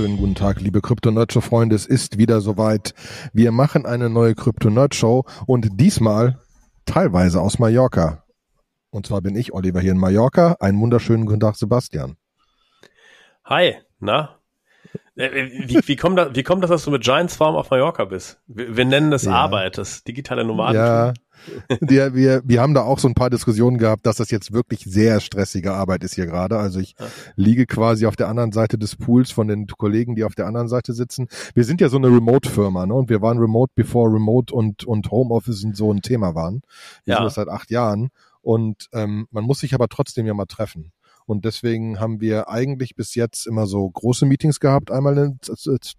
wunderschönen guten Tag, liebe Krypto-Nerd-Show-Freunde. Es ist wieder soweit. Wir machen eine neue Krypto-Nerd-Show und diesmal teilweise aus Mallorca. Und zwar bin ich, Oliver, hier in Mallorca. Einen wunderschönen guten Tag, Sebastian. Hi, na? Äh, äh, wie, wie, kommt das, wie kommt das, dass du mit Giants Farm auf Mallorca bist? Wir, wir nennen das ja. Arbeit, das digitale Nomaden. Ja, wir, wir, wir haben da auch so ein paar Diskussionen gehabt, dass das jetzt wirklich sehr stressige Arbeit ist hier gerade. Also ich liege quasi auf der anderen Seite des Pools von den Kollegen, die auf der anderen Seite sitzen. Wir sind ja so eine Remote-Firma, ne? Und wir waren Remote, bevor Remote und, und Homeoffice so ein Thema waren. Wir ja. sind das seit acht Jahren. Und ähm, man muss sich aber trotzdem ja mal treffen. Und deswegen haben wir eigentlich bis jetzt immer so große Meetings gehabt, einmal, in,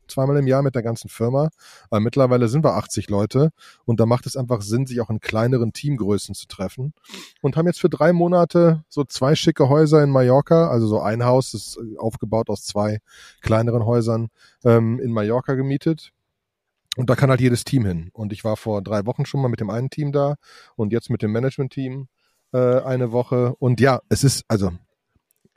zweimal im Jahr mit der ganzen Firma. Aber mittlerweile sind wir 80 Leute und da macht es einfach Sinn, sich auch in kleineren Teamgrößen zu treffen. Und haben jetzt für drei Monate so zwei schicke Häuser in Mallorca, also so ein Haus ist aufgebaut aus zwei kleineren Häusern ähm, in Mallorca gemietet. Und da kann halt jedes Team hin. Und ich war vor drei Wochen schon mal mit dem einen Team da und jetzt mit dem Management-Team äh, eine Woche. Und ja, es ist, also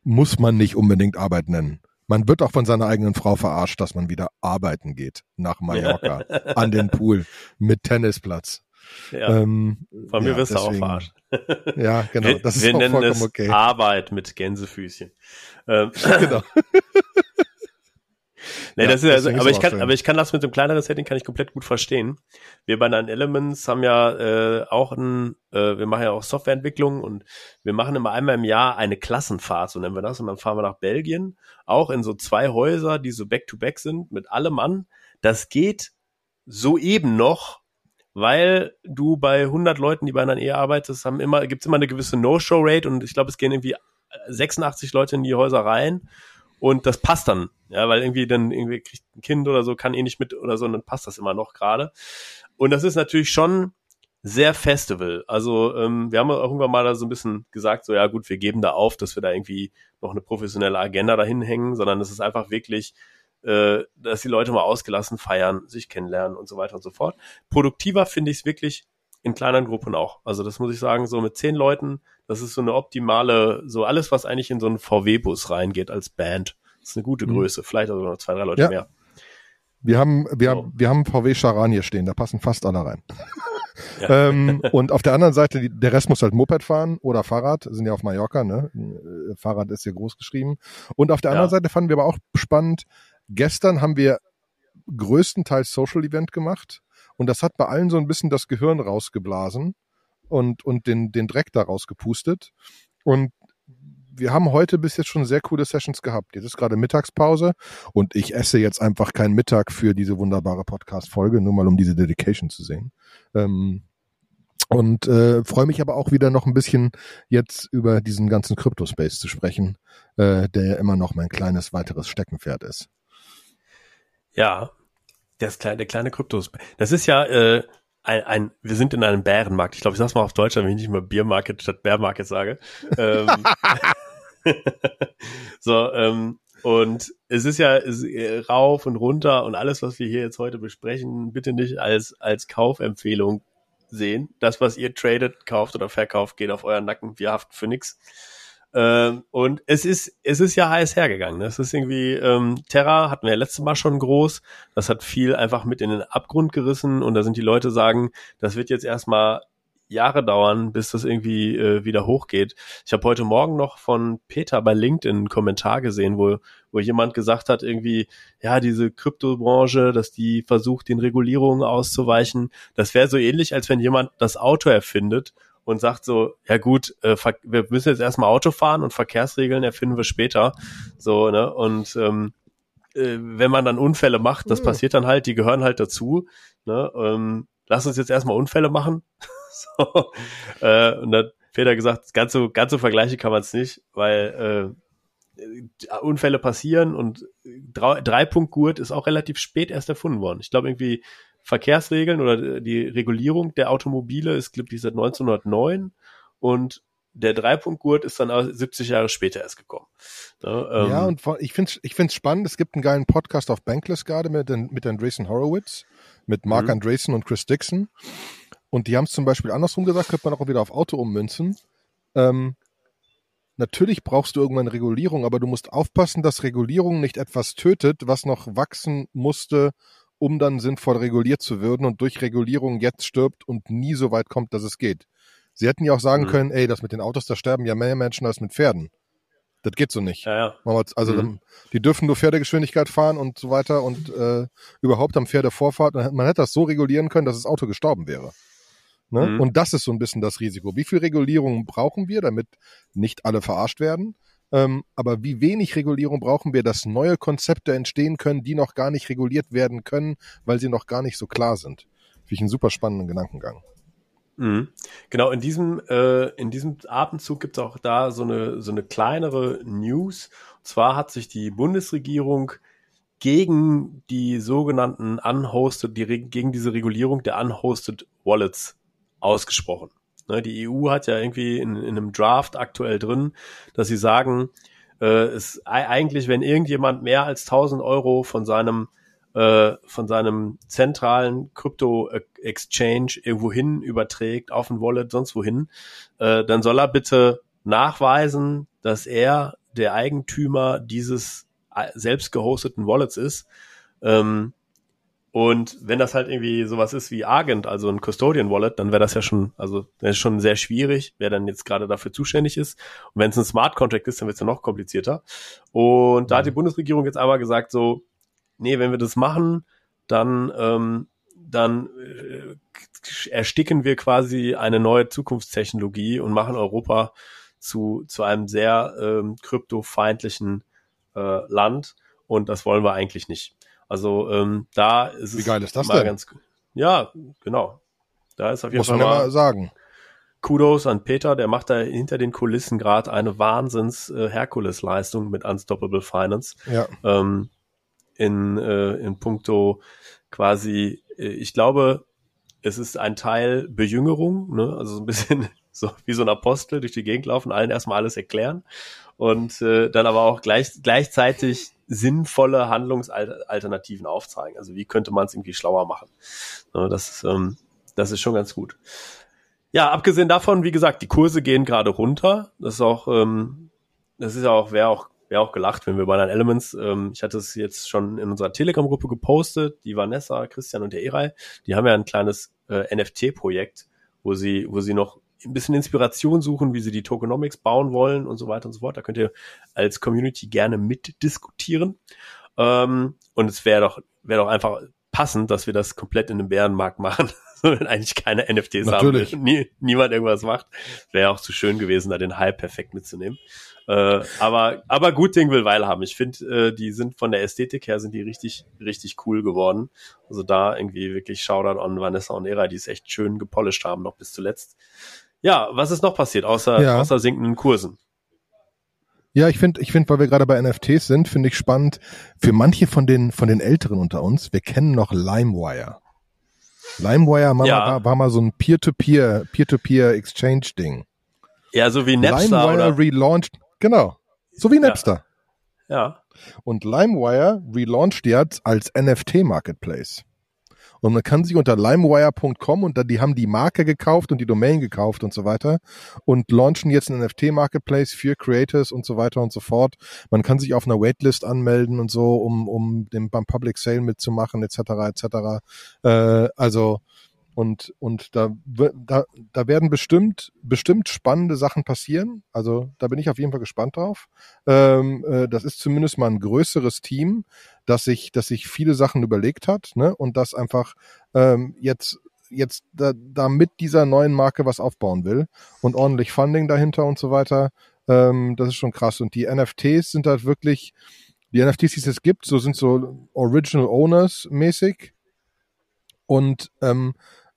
muss man nicht unbedingt Arbeit nennen. Man wird auch von seiner eigenen Frau verarscht, dass man wieder arbeiten geht nach Mallorca an den Pool mit Tennisplatz. Ja. Ähm, von mir ja, wirst du auch verarscht. Ja, genau. Das wir, ist wir auch nennen es okay. Arbeit mit Gänsefüßchen. Ähm, genau. Nee, ja, das ist also, aber ich kann, schön. aber ich kann das mit dem kleineren Setting kann ich komplett gut verstehen. Wir bei Nine Elements haben ja äh, auch ein, äh, wir machen ja auch Softwareentwicklung und wir machen immer einmal im Jahr eine Klassenfahrt, so nennen wir das, und dann fahren wir nach Belgien, auch in so zwei Häuser, die so back to back sind, mit allem an. Das geht soeben noch, weil du bei 100 Leuten, die bei einer Ehe arbeitest, haben immer, gibt's immer eine gewisse No-Show-Rate und ich glaube, es gehen irgendwie 86 Leute in die Häuser rein und das passt dann, ja, weil irgendwie dann irgendwie kriegt ein Kind oder so, kann eh nicht mit oder so, und dann passt das immer noch gerade. Und das ist natürlich schon sehr Festival. Also ähm, wir haben irgendwann mal da so ein bisschen gesagt, so ja gut, wir geben da auf, dass wir da irgendwie noch eine professionelle Agenda dahin hängen, sondern es ist einfach wirklich, äh, dass die Leute mal ausgelassen feiern, sich kennenlernen und so weiter und so fort. Produktiver finde ich es wirklich in kleineren Gruppen auch. Also das muss ich sagen, so mit zehn Leuten, das ist so eine optimale, so alles, was eigentlich in so einen VW-Bus reingeht als Band. Das ist eine gute mhm. Größe, vielleicht also noch zwei, drei Leute ja. mehr. Wir haben, wir, so. haben, wir haben VW Charan hier stehen, da passen fast alle rein. Ja. ähm, und auf der anderen Seite, der Rest muss halt Moped fahren oder Fahrrad, sind ja auf Mallorca, ne? Äh, Fahrrad ist hier groß geschrieben. Und auf der anderen Seite fanden wir aber auch spannend, gestern haben wir größtenteils Social Event gemacht und das hat bei allen so ein bisschen das Gehirn rausgeblasen und, und den, den Dreck daraus gepustet. Und wir haben heute bis jetzt schon sehr coole Sessions gehabt. Jetzt ist gerade Mittagspause und ich esse jetzt einfach keinen Mittag für diese wunderbare Podcast-Folge, nur mal um diese Dedication zu sehen. Ähm, und äh, freue mich aber auch wieder noch ein bisschen jetzt über diesen ganzen Crypto-Space zu sprechen, äh, der ja immer noch mein kleines weiteres Steckenpferd ist. Ja, das kleine, der kleine Kryptos. Das ist ja äh, ein, ein, wir sind in einem Bärenmarkt. Ich glaube, ich sag's mal auf Deutsch, wenn ich nicht mal Biermarket statt Bärmarket sage. Ähm, so, ähm, und es ist ja es, äh, rauf und runter und alles, was wir hier jetzt heute besprechen, bitte nicht als, als Kaufempfehlung sehen. Das, was ihr tradet, kauft oder verkauft, geht auf euren Nacken. Wir haften für nix. Ähm, und es ist, es ist ja heiß hergegangen. Das ist irgendwie, ähm, Terra hatten wir ja letztes Mal schon groß. Das hat viel einfach mit in den Abgrund gerissen und da sind die Leute sagen, das wird jetzt erstmal Jahre dauern, bis das irgendwie äh, wieder hochgeht. Ich habe heute Morgen noch von Peter bei LinkedIn einen Kommentar gesehen, wo, wo jemand gesagt hat, irgendwie, ja, diese Kryptobranche, dass die versucht, den Regulierungen auszuweichen. Das wäre so ähnlich, als wenn jemand das Auto erfindet und sagt so, ja gut, äh, wir müssen jetzt erstmal Auto fahren und Verkehrsregeln erfinden wir später. So, ne? Und ähm, äh, wenn man dann Unfälle macht, das mhm. passiert dann halt, die gehören halt dazu. Ne? Ähm, lass uns jetzt erstmal Unfälle machen. so, äh, und dann Peter gesagt, ganz so, ganz so Vergleiche kann man es nicht, weil äh, Unfälle passieren und drei, Dreipunktgurt ist auch relativ spät erst erfunden worden. Ich glaube irgendwie Verkehrsregeln oder die Regulierung der Automobile ist, glaube ich, seit 1909 und der Dreipunktgurt ist dann 70 Jahre später erst gekommen. Ja, ähm, ja und ich finde es ich find's spannend. Es gibt einen geilen Podcast auf Bankless gerade mit, mit Andreessen Horowitz, mit Mark mhm. Andreessen und Chris Dixon. Und die haben es zum Beispiel andersrum gesagt, könnte man auch wieder auf Auto ummünzen. Ähm, natürlich brauchst du irgendwann Regulierung, aber du musst aufpassen, dass Regulierung nicht etwas tötet, was noch wachsen musste, um dann sinnvoll reguliert zu werden und durch Regulierung jetzt stirbt und nie so weit kommt, dass es geht. Sie hätten ja auch sagen mhm. können, ey, das mit den Autos, da sterben ja mehr Menschen als mit Pferden. Das geht so nicht. Ja, ja. Also mhm. die dürfen nur Pferdegeschwindigkeit fahren und so weiter und äh, überhaupt am Pferde Vorfahrt. Man hätte das so regulieren können, dass das Auto gestorben wäre. Ne? Mhm. Und das ist so ein bisschen das Risiko. Wie viel Regulierung brauchen wir, damit nicht alle verarscht werden? Ähm, aber wie wenig Regulierung brauchen wir, dass neue Konzepte entstehen können, die noch gar nicht reguliert werden können, weil sie noch gar nicht so klar sind? Finde ich einen super spannenden Gedankengang. Mhm. Genau, in diesem, äh, in diesem Atemzug gibt es auch da so eine, so eine kleinere News. Und zwar hat sich die Bundesregierung gegen die sogenannten unhosted, die, gegen diese Regulierung der unhosted Wallets ausgesprochen. Ne, die EU hat ja irgendwie in, in einem Draft aktuell drin, dass sie sagen, äh, es eigentlich, wenn irgendjemand mehr als 1000 Euro von seinem äh, von seinem zentralen Krypto-Exchange irgendwohin überträgt, auf ein Wallet, sonst wohin, äh, dann soll er bitte nachweisen, dass er der Eigentümer dieses äh, selbst gehosteten Wallets ist. Und wenn das halt irgendwie sowas ist wie Argent, also ein Custodian Wallet, dann wäre das ja schon, also das ist schon sehr schwierig, wer dann jetzt gerade dafür zuständig ist. Und wenn es ein Smart Contract ist, dann wird es ja noch komplizierter. Und da hat die mhm. Bundesregierung jetzt aber gesagt, so, nee, wenn wir das machen, dann, ähm, dann äh, ersticken wir quasi eine neue Zukunftstechnologie und machen Europa zu, zu einem sehr ähm, kryptofeindlichen äh, Land. Und das wollen wir eigentlich nicht. Also ähm, da ist Wie geil ist das mal denn? ganz ja, genau. Da ist auf jeden Muss Fall man mal sagen. Kudos an Peter, der macht da hinter den Kulissen gerade eine Wahnsinns äh, Herkules-Leistung mit Unstoppable Finance. Ja. Ähm, in, äh, in puncto quasi, äh, ich glaube, es ist ein Teil Bejüngerung, ne? also so ein bisschen so wie so ein Apostel durch die Gegend laufen, allen erstmal alles erklären und äh, dann aber auch gleich, gleichzeitig sinnvolle Handlungsalternativen aufzeigen. Also wie könnte man es irgendwie schlauer machen? Ne, das, ähm, das ist schon ganz gut. Ja, abgesehen davon, wie gesagt, die Kurse gehen gerade runter. Das ist auch, ähm, das ist auch, wäre auch wäre auch gelacht, wenn wir bei den Elements, ähm, ich hatte es jetzt schon in unserer Telegram-Gruppe gepostet, die Vanessa, Christian und der Erei, die haben ja ein kleines äh, NFT-Projekt, wo sie, wo sie noch ein bisschen Inspiration suchen, wie sie die Tokenomics bauen wollen und so weiter und so fort. Da könnt ihr als Community gerne mitdiskutieren. Ähm, und es wäre doch, wäre doch einfach passend, dass wir das komplett in einem Bärenmarkt machen, wenn eigentlich keine NFTs Natürlich. haben. Nie, niemand irgendwas macht. Wäre auch zu schön gewesen, da den Hype perfekt mitzunehmen. Äh, aber, aber gut Ding will Weile haben. Ich finde, äh, die sind von der Ästhetik her sind die richtig, richtig cool geworden. Also da irgendwie wirklich Shoutout an Vanessa und Era, die es echt schön gepolished haben, noch bis zuletzt. Ja, was ist noch passiert, außer, ja. außer sinkenden Kursen? Ja, ich finde, ich finde, weil wir gerade bei NFTs sind, finde ich spannend. Für manche von den von den Älteren unter uns, wir kennen noch LimeWire. LimeWire war, ja. war, war mal so ein Peer-to-Peer, Peer-to-Peer-Exchange-Ding. Ja, so wie Napster LimeWire oder? relaunched, genau, so wie Napster. Ja. ja. Und LimeWire relaunched jetzt als NFT-Marketplace. Und man kann sich unter limewire.com und da, die haben die Marke gekauft und die Domain gekauft und so weiter und launchen jetzt einen NFT-Marketplace für Creators und so weiter und so fort. Man kann sich auf einer Waitlist anmelden und so, um, um den, beim Public Sale mitzumachen, etc. etc. Äh, also und, und da, da, da werden bestimmt, bestimmt spannende Sachen passieren. Also da bin ich auf jeden Fall gespannt drauf. Ähm, äh, das ist zumindest mal ein größeres Team, das sich, das sich viele Sachen überlegt hat, ne? Und das einfach ähm, jetzt jetzt da, da mit dieser neuen Marke was aufbauen will und ordentlich Funding dahinter und so weiter. Ähm, das ist schon krass. Und die NFTs sind halt wirklich, die NFTs, die es jetzt gibt, so sind so Original Owners mäßig. Und ähm,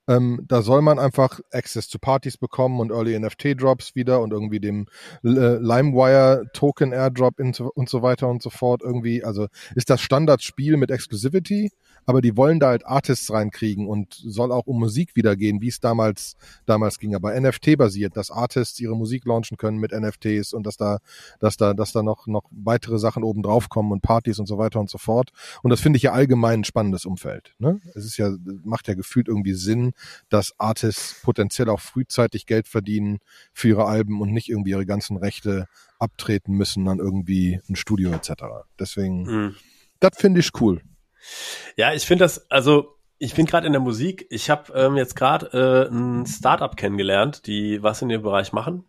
ähm, da soll man einfach Access zu Partys bekommen und Early NFT Drops wieder und irgendwie dem äh, LimeWire Token Airdrop und so weiter und so fort irgendwie. Also ist das Standardspiel mit Exclusivity aber die wollen da halt Artists reinkriegen und soll auch um Musik wieder gehen, wie es damals, damals ging. Aber NFT basiert, dass Artists ihre Musik launchen können mit NFTs und dass da, dass da, dass da noch, noch weitere Sachen oben drauf kommen und Partys und so weiter und so fort. Und das finde ich ja allgemein ein spannendes Umfeld. Ne? Es ist ja, macht ja gefühlt irgendwie Sinn, dass Artists potenziell auch frühzeitig Geld verdienen für ihre Alben und nicht irgendwie ihre ganzen Rechte abtreten müssen an irgendwie ein Studio etc. Deswegen, mhm. das finde ich cool. Ja, ich finde das, also ich bin gerade in der Musik. Ich habe ähm, jetzt gerade äh, ein Startup kennengelernt, die was in dem Bereich machen.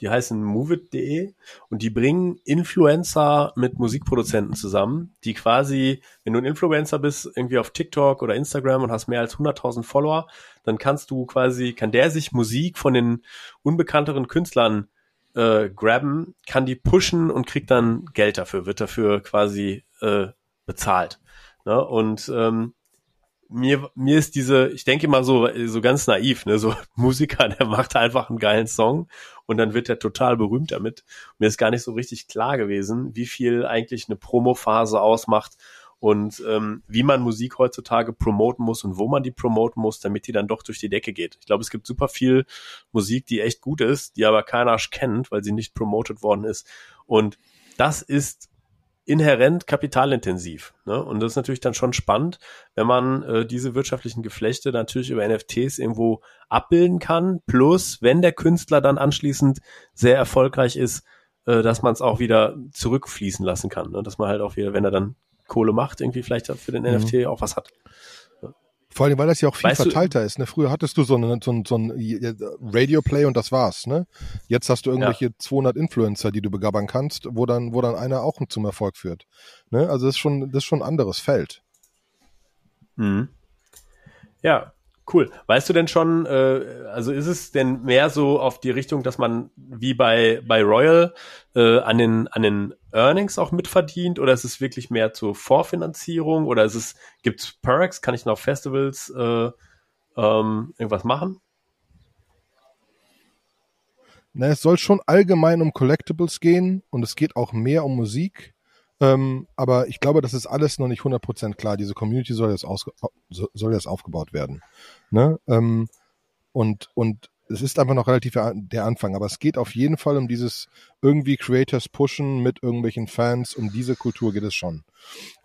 Die heißen moveit.de und die bringen Influencer mit Musikproduzenten zusammen, die quasi, wenn du ein Influencer bist, irgendwie auf TikTok oder Instagram und hast mehr als 100.000 Follower, dann kannst du quasi, kann der sich Musik von den unbekannteren Künstlern äh, grabben, kann die pushen und kriegt dann Geld dafür, wird dafür quasi äh, bezahlt. Ne? Und ähm, mir, mir ist diese, ich denke mal so, so ganz naiv, ne, so Musiker, der macht einfach einen geilen Song und dann wird er total berühmt damit. Mir ist gar nicht so richtig klar gewesen, wie viel eigentlich eine Promophase ausmacht und ähm, wie man Musik heutzutage promoten muss und wo man die promoten muss, damit die dann doch durch die Decke geht. Ich glaube, es gibt super viel Musik, die echt gut ist, die aber keiner kennt, weil sie nicht promotet worden ist. Und das ist inhärent kapitalintensiv. Ne? Und das ist natürlich dann schon spannend, wenn man äh, diese wirtschaftlichen Geflechte natürlich über NFTs irgendwo abbilden kann. Plus, wenn der Künstler dann anschließend sehr erfolgreich ist, äh, dass man es auch wieder zurückfließen lassen kann. Ne? Dass man halt auch wieder, wenn er dann Kohle macht, irgendwie vielleicht für den mhm. NFT auch was hat. Vor allem, weil das ja auch viel weißt verteilter du, ist. Ne? Früher hattest du so einen so ein, so ein Radio-Play und das war's. Ne? Jetzt hast du irgendwelche ja. 200 Influencer, die du begabbern kannst, wo dann, wo dann einer auch zum Erfolg führt. Ne? Also das ist schon, das ist schon ein anderes Feld. Mhm. Ja, Cool. Weißt du denn schon, äh, also ist es denn mehr so auf die Richtung, dass man wie bei, bei Royal äh, an, den, an den Earnings auch mitverdient oder ist es wirklich mehr zur Vorfinanzierung oder ist es, gibt's Perks? Kann ich noch Festivals äh, ähm, irgendwas machen? Na, es soll schon allgemein um Collectibles gehen und es geht auch mehr um Musik. Ähm, aber ich glaube, das ist alles noch nicht 100% klar. Diese Community soll jetzt, ausge soll jetzt aufgebaut werden. Ne? Ähm, und, und es ist einfach noch relativ der Anfang, aber es geht auf jeden Fall um dieses irgendwie Creators pushen mit irgendwelchen Fans, um diese Kultur geht es schon.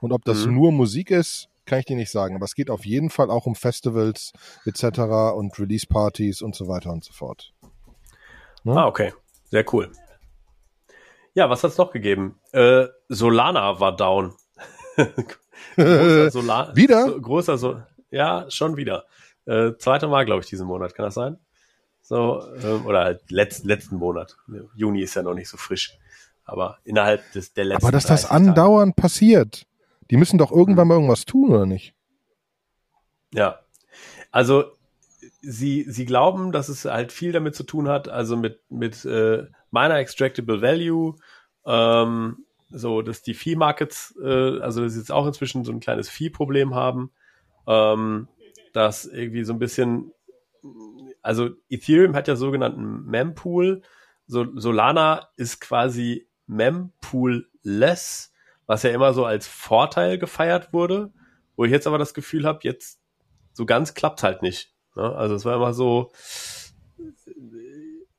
Und ob das mhm. nur Musik ist, kann ich dir nicht sagen, aber es geht auf jeden Fall auch um Festivals etc. und Release-Partys und so weiter und so fort. Ne? Ah, okay. Sehr cool. Ja, was hat's noch gegeben? Äh, Solana war down. großer Solar wieder? So, großer so ja, schon wieder. Äh, zweite Mal, glaube ich, diesen Monat. Kann das sein? So, ähm, oder halt letzt, letzten Monat. Juni ist ja noch nicht so frisch. Aber innerhalb des, der letzten Aber dass das andauernd Tage. passiert. Die müssen doch irgendwann hm. mal irgendwas tun, oder nicht? Ja. Also, sie, sie glauben, dass es halt viel damit zu tun hat, also mit, mit äh, meiner Extractable Value, ähm, so, dass die Fee-Markets, äh, also dass sie jetzt auch inzwischen so ein kleines Fee-Problem haben, ähm, dass irgendwie so ein bisschen, also Ethereum hat ja sogenannten Mempool, so, Solana ist quasi Mempool-less, was ja immer so als Vorteil gefeiert wurde, wo ich jetzt aber das Gefühl habe, jetzt so ganz klappt halt nicht. Ne? Also es war immer so,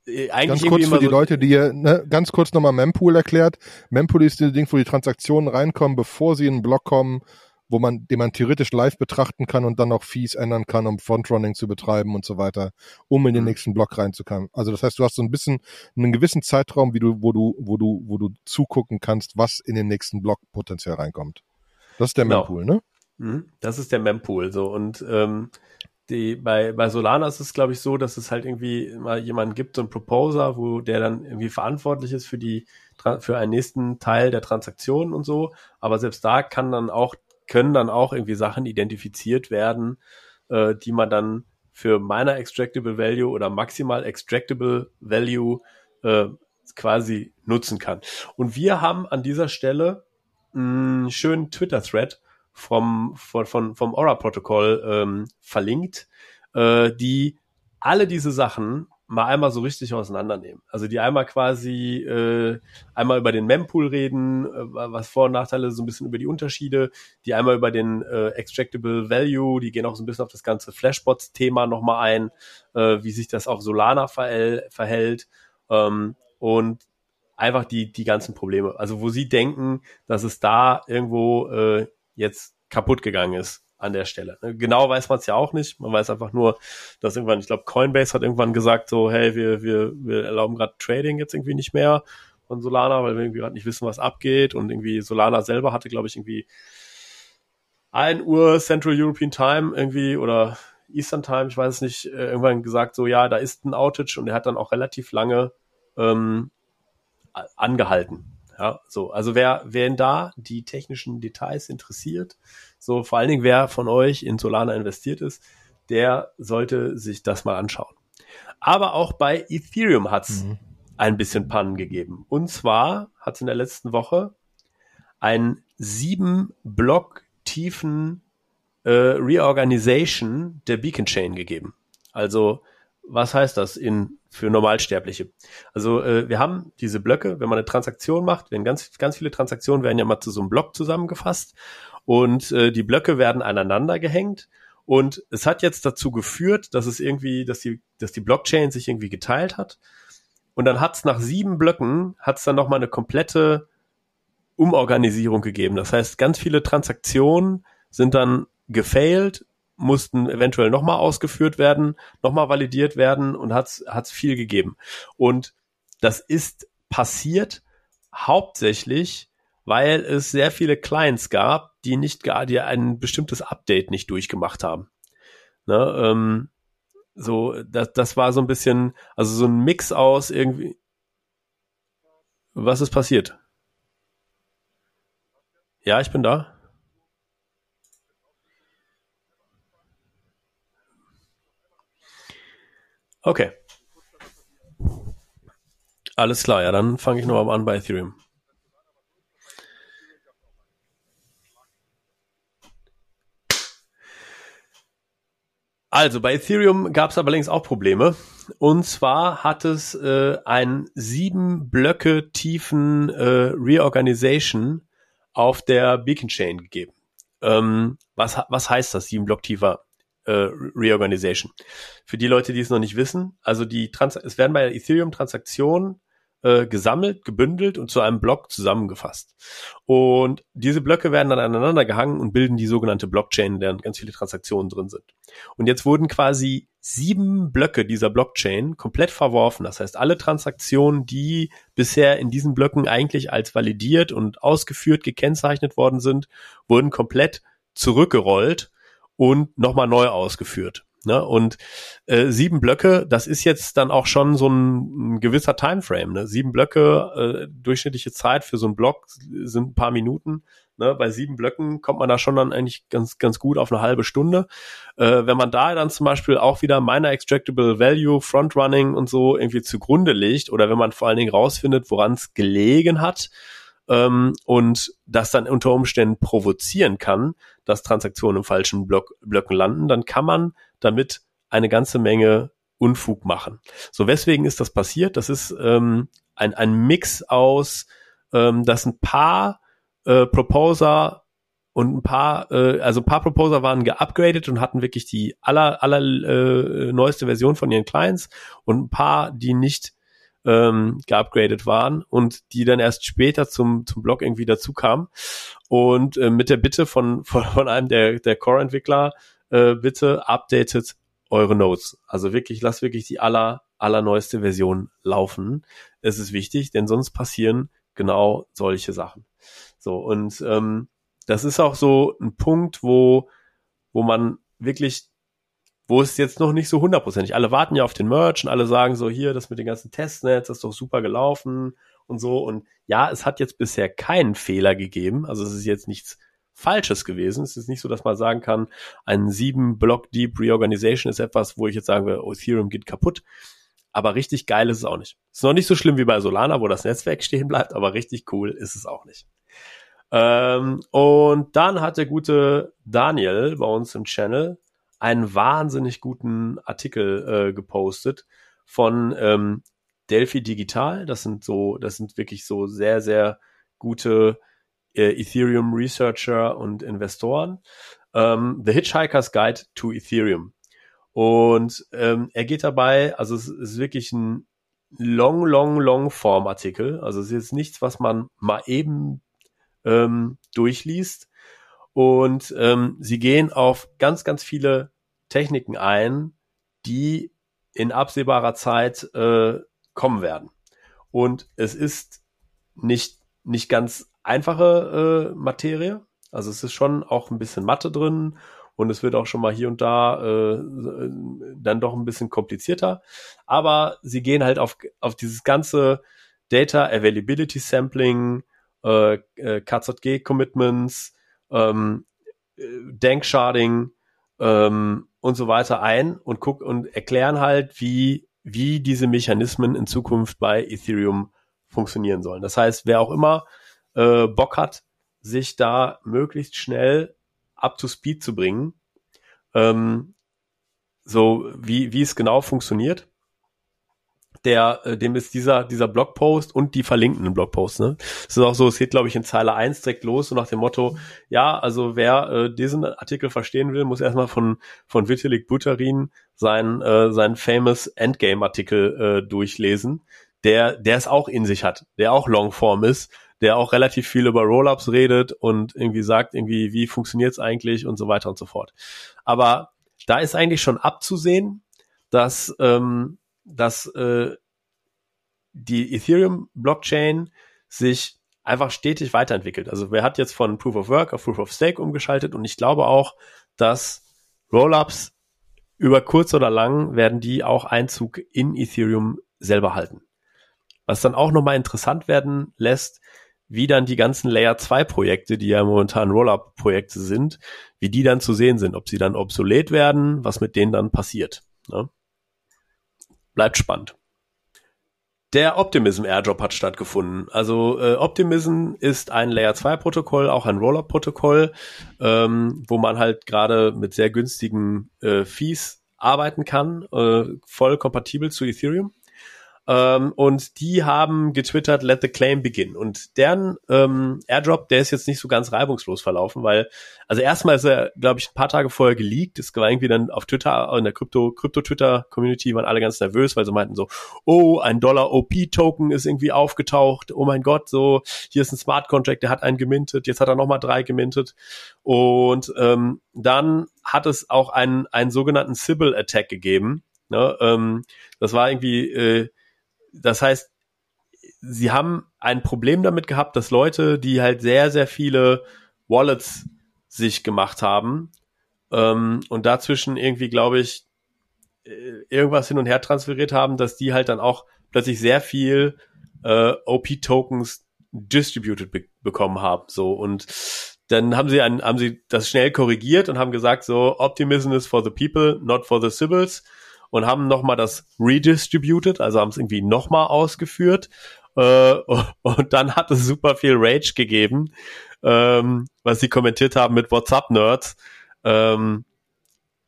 eigentlich ganz kurz für die so Leute, die ihr, ne, ganz kurz nochmal Mempool erklärt. Mempool ist das Ding, wo die Transaktionen reinkommen, bevor sie in einen Block kommen, wo man, den man theoretisch live betrachten kann und dann noch Fees ändern kann, um Frontrunning zu betreiben und so weiter, um in den mhm. nächsten Block reinzukommen. Also das heißt, du hast so ein bisschen einen gewissen Zeitraum, wie du, wo du, wo du, wo du zugucken kannst, was in den nächsten Block potenziell reinkommt. Das ist der genau. Mempool, ne? Mhm. Das ist der Mempool, so und ähm, die, bei, bei Solana ist es, glaube ich, so, dass es halt irgendwie mal jemanden gibt, so ein Proposer, wo der dann irgendwie verantwortlich ist für die, für einen nächsten Teil der Transaktion und so. Aber selbst da kann dann auch, können dann auch irgendwie Sachen identifiziert werden, äh, die man dann für meiner Extractable Value oder maximal Extractable Value äh, quasi nutzen kann. Und wir haben an dieser Stelle einen schönen Twitter-Thread, vom, von, von, vom Aura-Protokoll ähm, verlinkt, äh, die alle diese Sachen mal einmal so richtig auseinandernehmen. Also die einmal quasi äh, einmal über den Mempool reden, äh, was Vor- und Nachteile, so ein bisschen über die Unterschiede, die einmal über den äh, Extractable Value, die gehen auch so ein bisschen auf das ganze Flashbots-Thema nochmal ein, äh, wie sich das auf Solana verhält, verhält ähm, und einfach die, die ganzen Probleme. Also wo sie denken, dass es da irgendwo äh, jetzt kaputt gegangen ist an der Stelle. Genau weiß man es ja auch nicht. Man weiß einfach nur, dass irgendwann, ich glaube, Coinbase hat irgendwann gesagt, so, hey, wir, wir, wir erlauben gerade Trading jetzt irgendwie nicht mehr von Solana, weil wir irgendwie gerade nicht wissen, was abgeht. Und irgendwie Solana selber hatte, glaube ich, irgendwie 1 Uhr Central European Time irgendwie oder Eastern Time, ich weiß es nicht, äh, irgendwann gesagt, so ja, da ist ein Outage und er hat dann auch relativ lange ähm, angehalten. Ja, so, also wer, wer da die technischen Details interessiert, so vor allen Dingen wer von euch in Solana investiert ist, der sollte sich das mal anschauen. Aber auch bei Ethereum hat's mhm. ein bisschen Pannen gegeben. Und zwar hat es in der letzten Woche ein sieben Block tiefen äh, Reorganization der Beacon Chain gegeben. Also was heißt das in für Normalsterbliche? Also äh, wir haben diese Blöcke, wenn man eine Transaktion macht, wenn ganz ganz viele Transaktionen werden ja mal zu so einem Block zusammengefasst und äh, die Blöcke werden aneinander gehängt und es hat jetzt dazu geführt, dass es irgendwie, dass die dass die Blockchain sich irgendwie geteilt hat und dann hat es nach sieben Blöcken hat es dann noch mal eine komplette Umorganisierung gegeben. Das heißt, ganz viele Transaktionen sind dann gefailt mussten eventuell nochmal ausgeführt werden, nochmal validiert werden und hat es viel gegeben. Und das ist passiert hauptsächlich, weil es sehr viele Clients gab, die nicht die ein bestimmtes Update nicht durchgemacht haben. Ne, ähm, so, das, das war so ein bisschen, also so ein Mix aus irgendwie. Was ist passiert? Ja, ich bin da. Okay. Alles klar, ja, dann fange ich nochmal an bei Ethereum. Also bei Ethereum gab es aber längst auch Probleme. Und zwar hat es äh, einen sieben Blöcke tiefen äh, Reorganization auf der Beacon Chain gegeben. Ähm, was, was heißt das, sieben Block tiefer äh, Reorganization. Für die Leute, die es noch nicht wissen, also die Trans es werden bei Ethereum Transaktionen äh, gesammelt, gebündelt und zu einem Block zusammengefasst. Und diese Blöcke werden dann aneinander gehangen und bilden die sogenannte Blockchain, in der ganz viele Transaktionen drin sind. Und jetzt wurden quasi sieben Blöcke dieser Blockchain komplett verworfen. Das heißt, alle Transaktionen, die bisher in diesen Blöcken eigentlich als validiert und ausgeführt gekennzeichnet worden sind, wurden komplett zurückgerollt und nochmal neu ausgeführt. Ne? Und äh, sieben Blöcke, das ist jetzt dann auch schon so ein, ein gewisser Timeframe. Ne? Sieben Blöcke, äh, durchschnittliche Zeit für so einen Block sind ein paar Minuten. Ne? Bei sieben Blöcken kommt man da schon dann eigentlich ganz, ganz gut auf eine halbe Stunde. Äh, wenn man da dann zum Beispiel auch wieder Miner Extractable Value, Frontrunning und so irgendwie zugrunde legt oder wenn man vor allen Dingen rausfindet, woran es gelegen hat, ähm, und das dann unter Umständen provozieren kann, dass Transaktionen im falschen Block, Blöcken landen, dann kann man damit eine ganze Menge Unfug machen. So, weswegen ist das passiert? Das ist ähm, ein, ein Mix aus, ähm, dass ein paar äh, Proposer und ein paar, äh, also ein paar Proposer waren geupgradet und hatten wirklich die aller, aller äh, neueste Version von ihren Clients und ein paar, die nicht ähm, geupgradet waren und die dann erst später zum, zum Blog irgendwie dazu kamen. Und äh, mit der Bitte von, von, von einem der, der Core-Entwickler, äh, bitte updatet eure Notes. Also wirklich, lasst wirklich die aller, allerneueste Version laufen. Es ist wichtig, denn sonst passieren genau solche Sachen. So, und ähm, das ist auch so ein Punkt, wo, wo man wirklich wo es jetzt noch nicht so hundertprozentig. Alle warten ja auf den Merch und alle sagen so, hier, das mit den ganzen Testnets, das ist doch super gelaufen und so. Und ja, es hat jetzt bisher keinen Fehler gegeben. Also es ist jetzt nichts Falsches gewesen. Es ist nicht so, dass man sagen kann, ein sieben Block Deep Reorganization ist etwas, wo ich jetzt sagen will, oh, Ethereum geht kaputt. Aber richtig geil ist es auch nicht. Ist noch nicht so schlimm wie bei Solana, wo das Netzwerk stehen bleibt, aber richtig cool ist es auch nicht. Ähm, und dann hat der gute Daniel bei uns im Channel einen wahnsinnig guten Artikel äh, gepostet, von ähm, Delphi Digital. Das sind so, das sind wirklich so sehr, sehr gute äh, Ethereum Researcher und Investoren. Ähm, The Hitchhiker's Guide to Ethereum. Und ähm, er geht dabei, also es ist wirklich ein long, long, long Form Artikel. Also es ist nichts, was man mal eben ähm, durchliest. Und ähm, sie gehen auf ganz, ganz viele Techniken ein, die in absehbarer Zeit äh, kommen werden. Und es ist nicht, nicht ganz einfache äh, Materie. Also es ist schon auch ein bisschen Mathe drin und es wird auch schon mal hier und da äh, dann doch ein bisschen komplizierter. Aber sie gehen halt auf, auf dieses ganze Data Availability Sampling, äh, äh, KZG Commitments, ähm, äh, Denksharding ähm, und so weiter ein und guck und erklären halt, wie wie diese Mechanismen in Zukunft bei Ethereum funktionieren sollen. Das heißt, wer auch immer äh, Bock hat, sich da möglichst schnell up to speed zu bringen, ähm, so wie, wie es genau funktioniert, der, äh, dem ist dieser, dieser Blogpost und die verlinkenden Blogposts, ne? Es ist auch so, es geht, glaube ich, in Zeile 1 direkt los, so nach dem Motto, ja, also wer äh, diesen Artikel verstehen will, muss erstmal von, von Vitalik Buterin seinen, äh, seinen famous Endgame-Artikel äh, durchlesen, der, der es auch in sich hat, der auch Longform ist, der auch relativ viel über Rollups redet und irgendwie sagt, irgendwie, wie funktioniert's eigentlich und so weiter und so fort. Aber da ist eigentlich schon abzusehen, dass ähm, dass äh, die Ethereum-Blockchain sich einfach stetig weiterentwickelt. Also wer hat jetzt von Proof of Work auf Proof of Stake umgeschaltet und ich glaube auch, dass Rollups über kurz oder lang werden die auch Einzug in Ethereum selber halten. Was dann auch nochmal interessant werden lässt, wie dann die ganzen Layer 2 Projekte, die ja momentan Rollup Projekte sind, wie die dann zu sehen sind, ob sie dann obsolet werden, was mit denen dann passiert. Ne? Bleibt spannend. Der Optimism Airdrop hat stattgefunden. Also äh, Optimism ist ein Layer 2 Protokoll, auch ein Rollup Protokoll, ähm, wo man halt gerade mit sehr günstigen äh, Fees arbeiten kann, äh, voll kompatibel zu Ethereum. Ähm, und die haben getwittert, let the claim begin. Und deren ähm, Airdrop, der ist jetzt nicht so ganz reibungslos verlaufen, weil, also erstmal ist er, glaube ich, ein paar Tage vorher geleakt. Es war irgendwie dann auf Twitter, in der Krypto, Krypto-Twitter-Community waren alle ganz nervös, weil sie meinten so, oh, ein Dollar-OP-Token ist irgendwie aufgetaucht. Oh mein Gott, so, hier ist ein Smart Contract, der hat einen gemintet, jetzt hat er nochmal drei gemintet. Und ähm, dann hat es auch einen, einen sogenannten Sybil-Attack gegeben. Ne? Ähm, das war irgendwie äh, das heißt, sie haben ein Problem damit gehabt, dass Leute, die halt sehr, sehr viele Wallets sich gemacht haben ähm, und dazwischen irgendwie, glaube ich, äh, irgendwas hin und her transferiert haben, dass die halt dann auch plötzlich sehr viel äh, OP-Tokens distributed be bekommen haben. So und dann haben sie ein, haben sie das schnell korrigiert und haben gesagt so Optimism is for the people, not for the Sybils und haben nochmal das redistributed, also haben es irgendwie nochmal ausgeführt. Äh, und dann hat es super viel Rage gegeben, ähm, was sie kommentiert haben mit WhatsApp-Nerds. Ähm,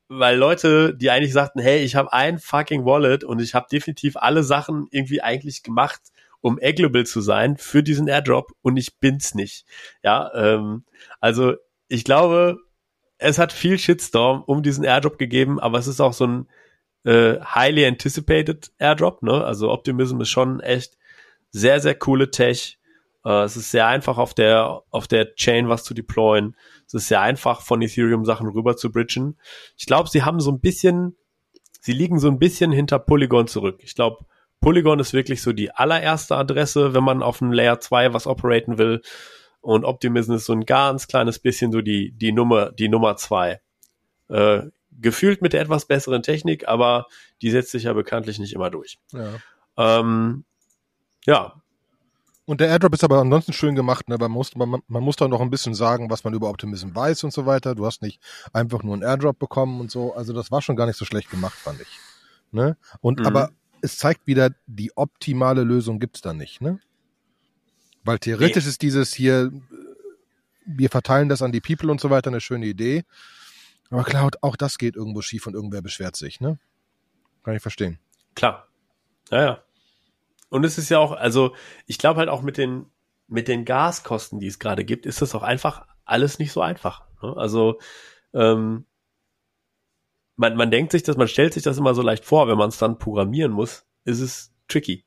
weil Leute, die eigentlich sagten, hey, ich habe ein fucking Wallet und ich habe definitiv alle Sachen irgendwie eigentlich gemacht, um eggable zu sein für diesen Airdrop und ich bin's nicht. Ja, ähm, also ich glaube, es hat viel Shitstorm um diesen Airdrop gegeben, aber es ist auch so ein äh, highly anticipated Airdrop. Ne? Also Optimism ist schon echt sehr, sehr coole Tech. Äh, es ist sehr einfach auf der, auf der Chain was zu deployen. Es ist sehr einfach von Ethereum Sachen rüber zu bridgen. Ich glaube, sie haben so ein bisschen, sie liegen so ein bisschen hinter Polygon zurück. Ich glaube, Polygon ist wirklich so die allererste Adresse, wenn man auf einem Layer 2 was operaten will. Und Optimism ist so ein ganz kleines bisschen so die, die Nummer, die Nummer zwei. Äh, gefühlt mit der etwas besseren Technik, aber die setzt sich ja bekanntlich nicht immer durch. Ja. Ähm, ja. Und der Airdrop ist aber ansonsten schön gemacht. Ne? Man, muss, man, man muss da noch ein bisschen sagen, was man über Optimism weiß und so weiter. Du hast nicht einfach nur einen Airdrop bekommen und so. Also das war schon gar nicht so schlecht gemacht, fand ich. Ne? Und mhm. aber es zeigt wieder, die optimale Lösung gibt's da nicht. Ne? Weil theoretisch nee. ist dieses hier, wir verteilen das an die People und so weiter eine schöne Idee. Aber klar, auch das geht irgendwo schief und irgendwer beschwert sich, ne? Kann ich verstehen. Klar. Ja, ja. Und es ist ja auch, also ich glaube halt auch mit den, mit den Gaskosten, die es gerade gibt, ist das auch einfach alles nicht so einfach. Ne? Also ähm, man, man denkt sich das, man stellt sich das immer so leicht vor, wenn man es dann programmieren muss, ist es tricky.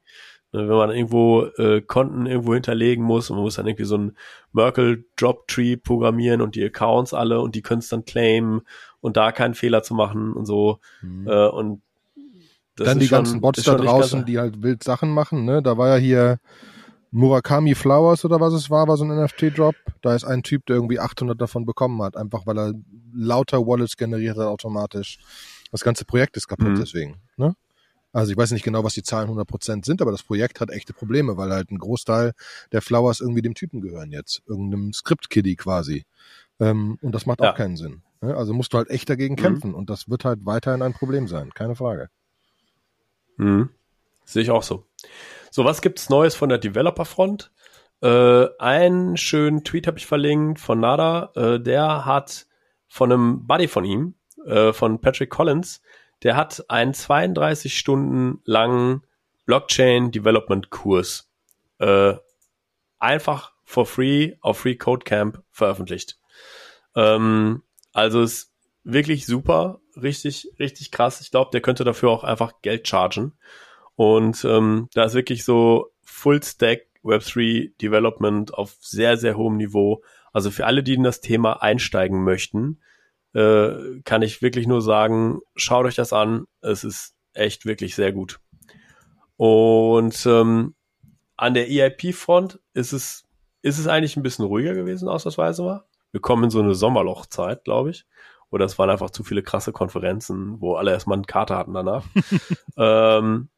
Ne, wenn man irgendwo äh, Konten irgendwo hinterlegen muss und man muss dann irgendwie so ein Merkle Drop Tree programmieren und die Accounts alle und die können es dann claimen und da keinen Fehler zu machen und so. Mhm. Äh, und dann die schon, ganzen Bots da draußen, die halt wild Sachen machen, ne? Da war ja hier Murakami Flowers oder was es war, war so ein NFT-Drop. Da ist ein Typ, der irgendwie 800 davon bekommen hat, einfach weil er lauter Wallets generiert hat automatisch. Das ganze Projekt ist kaputt mhm. deswegen, ne? Also ich weiß nicht genau, was die Zahlen 100% sind, aber das Projekt hat echte Probleme, weil halt ein Großteil der Flowers irgendwie dem Typen gehören jetzt. Irgendeinem Script-Kiddie quasi. Ähm, und das macht ja. auch keinen Sinn. Also musst du halt echt dagegen mhm. kämpfen und das wird halt weiterhin ein Problem sein, keine Frage. Mhm. Sehe ich auch so. So, was gibt's Neues von der Developer-Front? Äh, einen schönen Tweet habe ich verlinkt von Nada. Äh, der hat von einem Buddy von ihm, äh, von Patrick Collins, der hat einen 32 Stunden langen Blockchain Development Kurs äh, einfach for free auf Free Code Camp veröffentlicht. Ähm, also ist wirklich super, richtig, richtig krass. Ich glaube, der könnte dafür auch einfach Geld chargen. Und ähm, da ist wirklich so Full Stack Web3 Development auf sehr, sehr hohem Niveau. Also für alle, die in das Thema einsteigen möchten, äh, kann ich wirklich nur sagen, schaut euch das an. Es ist echt wirklich sehr gut. Und ähm, an der EIP-Front ist es, ist es eigentlich ein bisschen ruhiger gewesen, ausnahmsweise mal. Wir kommen in so eine Sommerlochzeit, glaube ich. Oder es waren einfach zu viele krasse Konferenzen, wo alle erstmal eine Karte hatten danach. ähm,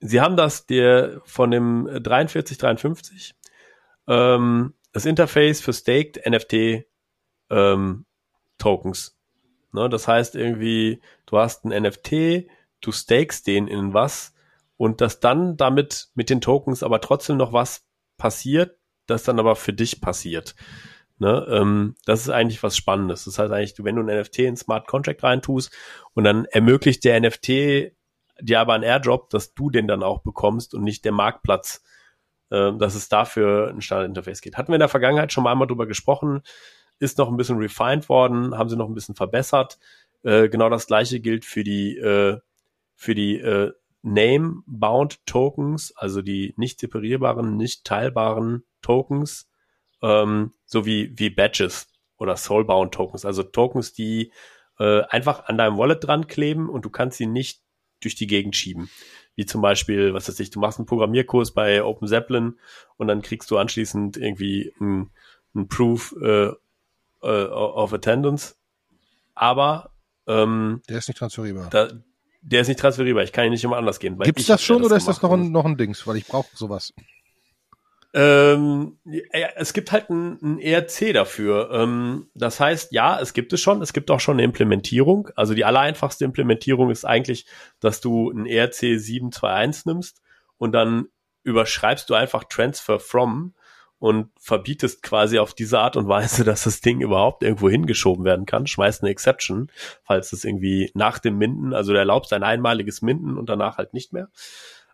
sie haben das der von dem 4353 ähm, das Interface für Staked NFT ähm, Tokens. Ne, das heißt irgendwie, du hast ein NFT, du stakes den in was und dass dann damit mit den Tokens aber trotzdem noch was passiert, das dann aber für dich passiert. Ne, ähm, das ist eigentlich was Spannendes. Das heißt eigentlich, wenn du ein NFT in Smart Contract reintust und dann ermöglicht der NFT dir aber ein Airdrop, dass du den dann auch bekommst und nicht der Marktplatz, äh, dass es dafür ein Standardinterface geht. Hatten wir in der Vergangenheit schon mal einmal drüber gesprochen, ist noch ein bisschen refined worden, haben sie noch ein bisschen verbessert. Äh, genau das gleiche gilt für die, äh, für die äh, Name-Bound Tokens, also die nicht separierbaren, nicht teilbaren Tokens, ähm, sowie wie Badges oder Soulbound Tokens, also Tokens, die äh, einfach an deinem Wallet dran kleben und du kannst sie nicht durch die Gegend schieben. Wie zum Beispiel, was weiß ich, du machst einen Programmierkurs bei Open Zeppelin und dann kriegst du anschließend irgendwie ein, ein Proof äh, äh, of Attendance. Aber ähm, der ist nicht transferierbar. Da, der ist nicht transferierbar. Ich kann ihn nicht immer anders gehen. Gibt es das schon das oder ist das noch ein, noch ein Dings? Weil ich brauche sowas. Ähm, ja, es gibt halt ein, ein ERC dafür. Ähm, das heißt, ja, es gibt es schon. Es gibt auch schon eine Implementierung. Also die allereinfachste Implementierung ist eigentlich, dass du ein ERC 721 nimmst und dann überschreibst du einfach Transfer from und verbietest quasi auf diese Art und Weise, dass das Ding überhaupt irgendwo hingeschoben werden kann, schmeißt eine Exception, falls es irgendwie nach dem Minden, also du erlaubst ein einmaliges Minden und danach halt nicht mehr.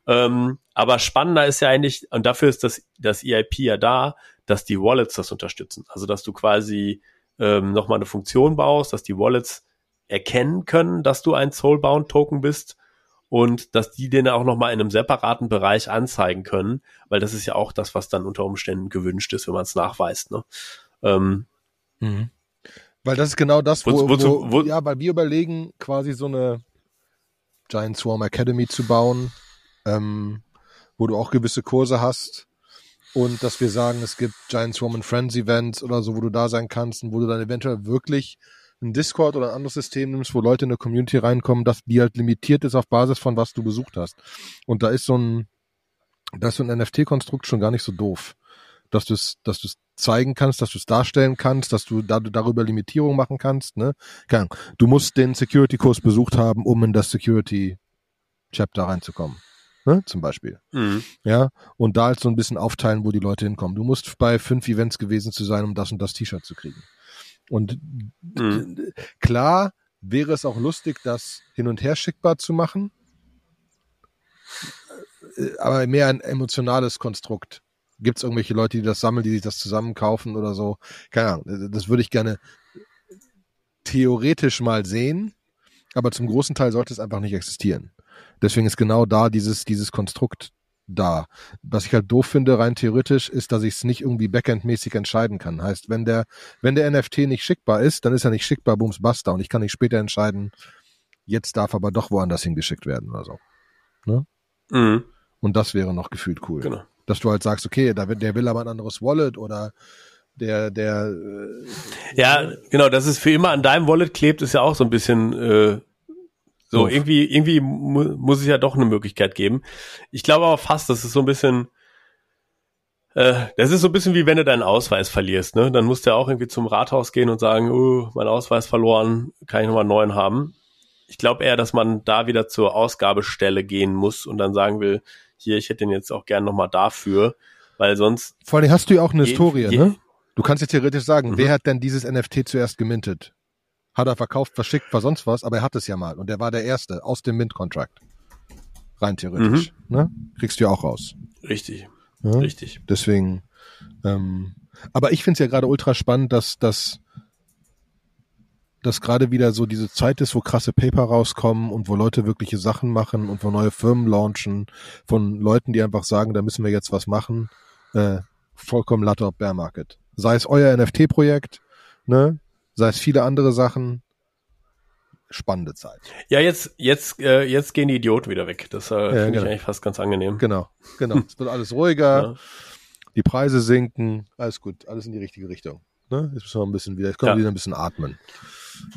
Ähm, aber spannender ist ja eigentlich, und dafür ist das, das EIP ja da, dass die Wallets das unterstützen. Also dass du quasi ähm, nochmal eine Funktion baust, dass die Wallets erkennen können, dass du ein Soulbound Token bist und dass die den auch nochmal in einem separaten Bereich anzeigen können, weil das ist ja auch das, was dann unter Umständen gewünscht ist, wenn man es nachweist. Ne? Ähm, mhm. Weil das ist genau das, wo, wo, wo, ja, weil wir überlegen, quasi so eine Giant Swarm Academy zu bauen, ähm, wo du auch gewisse Kurse hast und dass wir sagen, es gibt Giant Swarm and Friends Events oder so, wo du da sein kannst und wo du dann eventuell wirklich ein Discord oder ein anderes System nimmst, wo Leute in eine Community reinkommen, dass die halt limitiert ist auf Basis von was du besucht hast. Und da ist so ein, da ist so ein NFT-Konstrukt schon gar nicht so doof. Dass du es, dass du es zeigen kannst, dass du es darstellen kannst, dass du da, darüber Limitierung machen kannst, ne? Keine Ahnung. Du musst den Security-Kurs besucht haben, um in das Security-Chapter reinzukommen. Ne, zum Beispiel. Mhm. Ja, und da halt so ein bisschen aufteilen, wo die Leute hinkommen. Du musst bei fünf Events gewesen zu sein, um das und das T-Shirt zu kriegen. Und mhm. klar wäre es auch lustig, das hin und her schickbar zu machen. äh, aber mehr ein emotionales Konstrukt. Gibt es irgendwelche Leute, die das sammeln, die sich das zusammen kaufen oder so? Keine Ahnung. Das würde ich gerne theoretisch mal sehen, aber zum großen Teil sollte es einfach nicht existieren. Deswegen ist genau da dieses, dieses Konstrukt da. Was ich halt doof finde, rein theoretisch, ist, dass ich es nicht irgendwie backendmäßig entscheiden kann. Heißt, wenn der, wenn der NFT nicht schickbar ist, dann ist er nicht schickbar, booms, basta. Und ich kann nicht später entscheiden, jetzt darf aber doch woanders hingeschickt werden oder so. Ne? Mhm. Und das wäre noch gefühlt cool. Genau. Dass du halt sagst, okay, da der will aber ein anderes Wallet oder der, der. Äh, ja, genau, dass es für immer an deinem Wallet klebt, ist ja auch so ein bisschen äh, so, Uff. irgendwie, irgendwie mu muss es ja doch eine Möglichkeit geben. Ich glaube aber fast, das ist so ein bisschen, äh, das ist so ein bisschen wie wenn du deinen Ausweis verlierst, ne? Dann musst du ja auch irgendwie zum Rathaus gehen und sagen, oh, mein Ausweis verloren, kann ich nochmal einen neuen haben. Ich glaube eher, dass man da wieder zur Ausgabestelle gehen muss und dann sagen will, hier, ich hätte den jetzt auch gern nochmal dafür, weil sonst. Vor allem hast du ja auch eine je, Historie, je, ne? Du kannst ja theoretisch sagen, mhm. wer hat denn dieses NFT zuerst gemintet? Hat er verkauft, verschickt, war sonst was, aber er hat es ja mal und er war der Erste aus dem Mint-Contract. Rein theoretisch. Mhm. Ne? Kriegst du ja auch raus. Richtig. Ja? Richtig. Deswegen. Ähm, aber ich finde es ja gerade ultra spannend, dass, dass dass gerade wieder so diese Zeit ist, wo krasse Paper rauskommen und wo Leute wirkliche Sachen machen und wo neue Firmen launchen, von Leuten, die einfach sagen, da müssen wir jetzt was machen. Äh, vollkommen Latte auf Bear Market. Sei es euer NFT-Projekt, ne? Sei es viele andere Sachen. Spannende Zeit. Ja, jetzt, jetzt, äh, jetzt gehen die Idioten wieder weg. Das äh, ja, finde genau. ich eigentlich fast ganz angenehm. Genau, genau. es wird alles ruhiger, ja. die Preise sinken, alles gut, alles in die richtige Richtung. Ne? Jetzt müssen wir ein bisschen wieder, jetzt können ja. wir wieder ein bisschen atmen.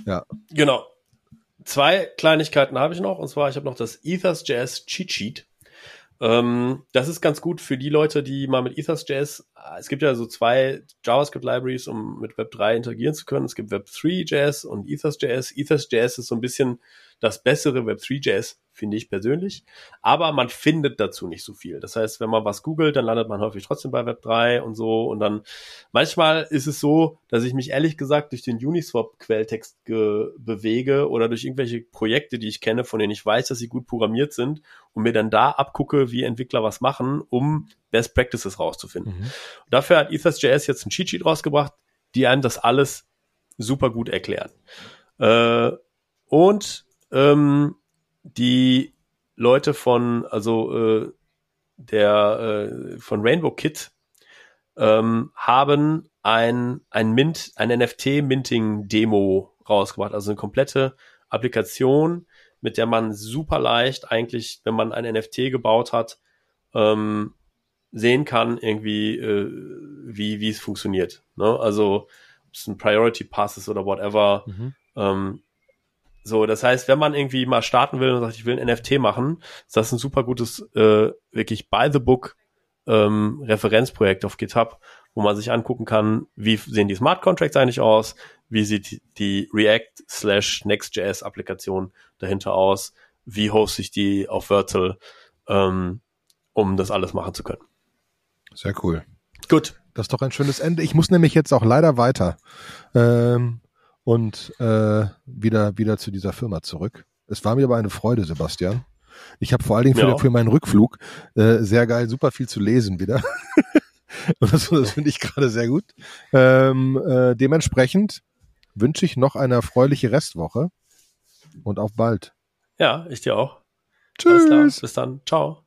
Ja. Genau. Zwei Kleinigkeiten habe ich noch, und zwar, ich habe noch das Ethers Jazz Cheat Sheet. Ähm, das ist ganz gut für die Leute, die mal mit EthersJS, es gibt ja so zwei JavaScript-Libraries, um mit Web3 interagieren zu können. Es gibt Web3.js und EthersJS. EthersJS ist so ein bisschen das bessere Web3.js finde ich persönlich. Aber man findet dazu nicht so viel. Das heißt, wenn man was googelt, dann landet man häufig trotzdem bei Web3 und so. Und dann manchmal ist es so, dass ich mich ehrlich gesagt durch den Uniswap-Quelltext bewege oder durch irgendwelche Projekte, die ich kenne, von denen ich weiß, dass sie gut programmiert sind und mir dann da abgucke, wie Entwickler was machen, um Best Practices rauszufinden. Mhm. Dafür hat EthosJS jetzt ein Cheat Sheet rausgebracht, die einem das alles super gut erklären. Äh, und ähm, die Leute von, also äh, der äh, von Rainbow Kit ähm, haben ein, ein Mint, ein NFT-Minting-Demo rausgebracht, also eine komplette Applikation, mit der man super leicht eigentlich, wenn man ein NFT gebaut hat, ähm, sehen kann, irgendwie, äh, wie, wie es funktioniert. Ne? Also, ob es ein Priority Pass ist oder whatever. Mhm. Ähm, so, das heißt, wenn man irgendwie mal starten will und sagt, ich will ein NFT machen, ist das ein super gutes, äh, wirklich by the book ähm, Referenzprojekt auf GitHub, wo man sich angucken kann, wie sehen die Smart Contracts eigentlich aus, wie sieht die React slash Next.js Applikation dahinter aus, wie hoste ich die auf Virtual, ähm, um das alles machen zu können. Sehr cool. Gut. Das ist doch ein schönes Ende. Ich muss nämlich jetzt auch leider weiter. Ähm, und äh, wieder, wieder zu dieser Firma zurück. Es war mir aber eine Freude, Sebastian. Ich habe vor allen Dingen für, ja. für meinen Rückflug äh, sehr geil, super viel zu lesen wieder. und das, das finde ich gerade sehr gut. Ähm, äh, dementsprechend wünsche ich noch eine erfreuliche Restwoche und auf bald. Ja, ich dir auch. Tschüss. Bis dann. Ciao.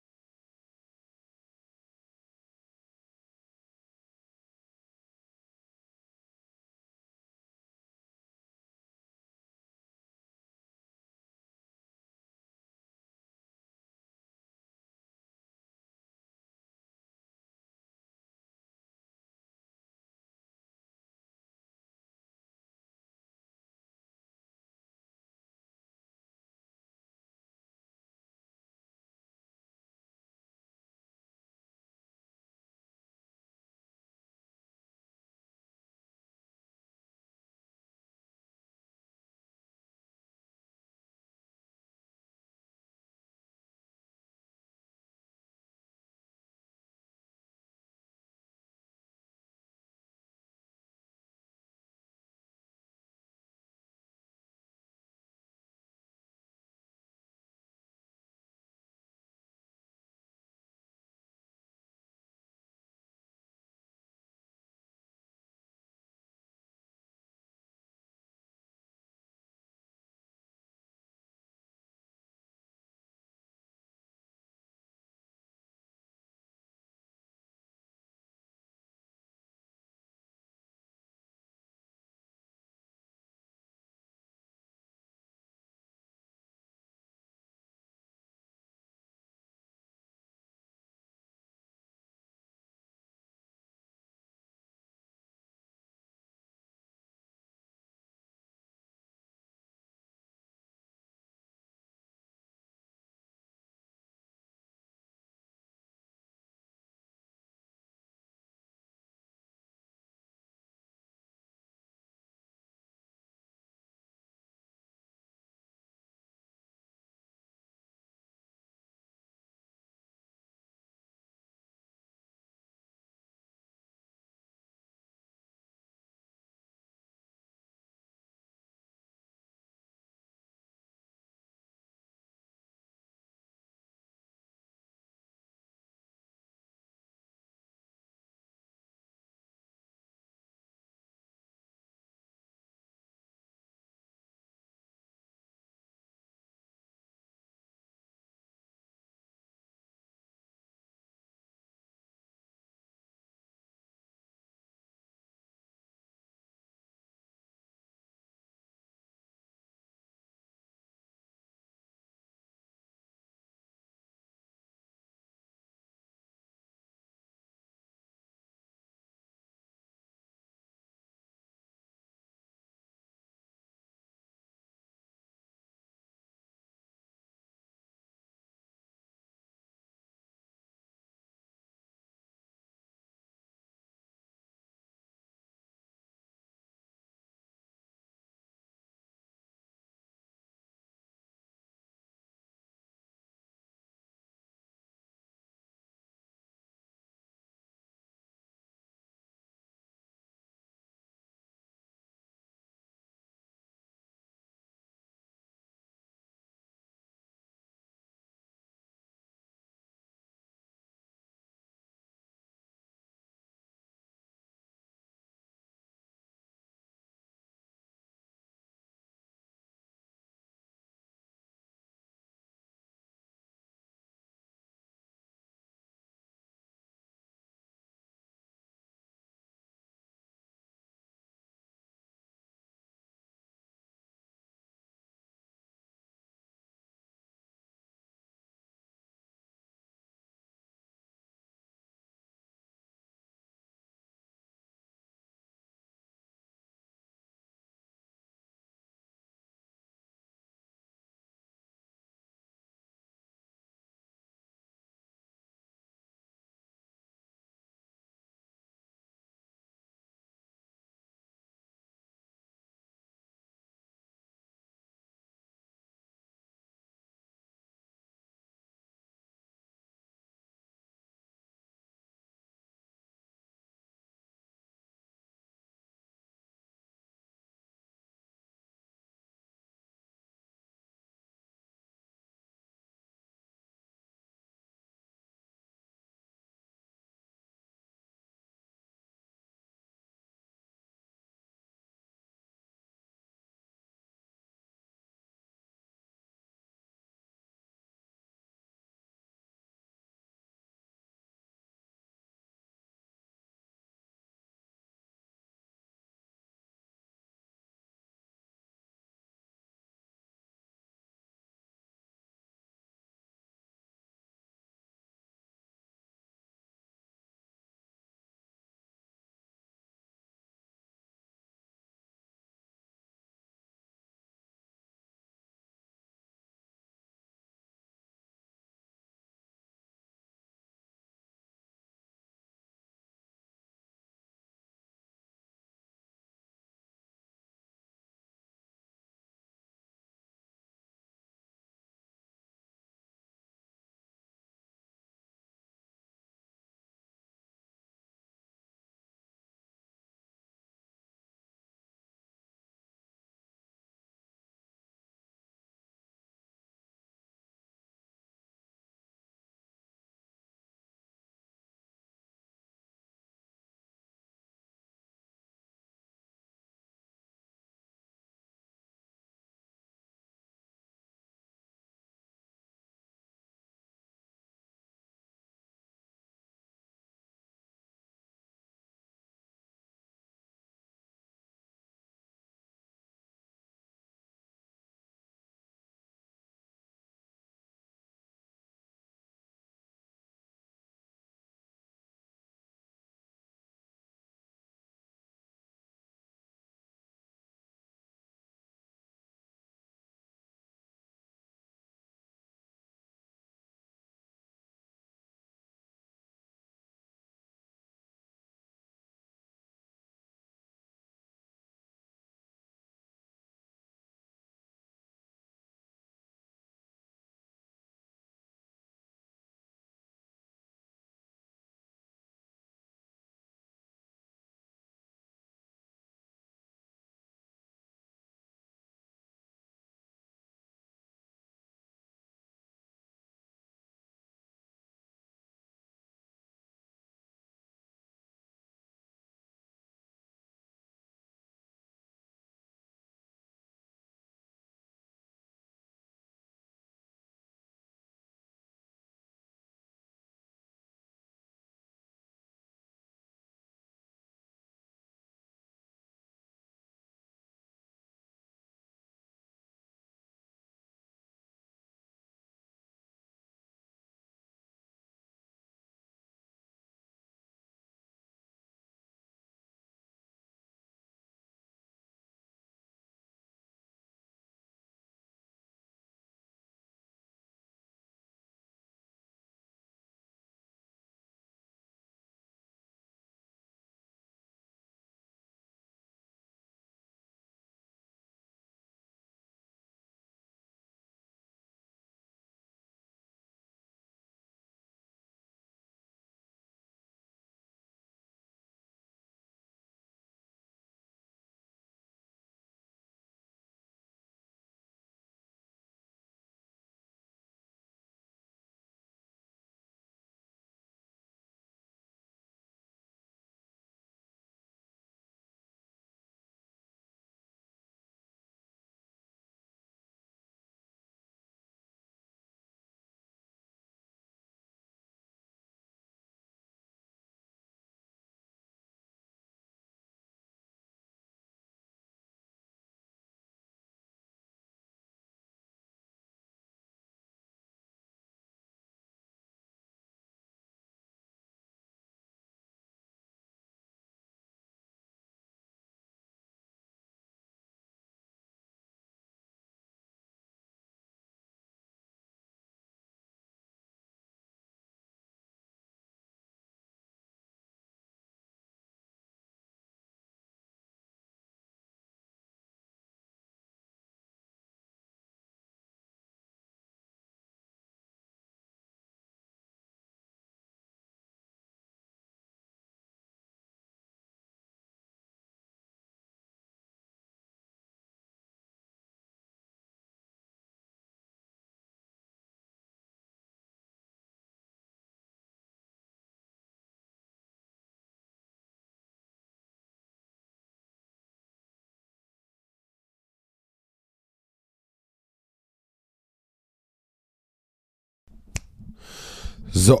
So.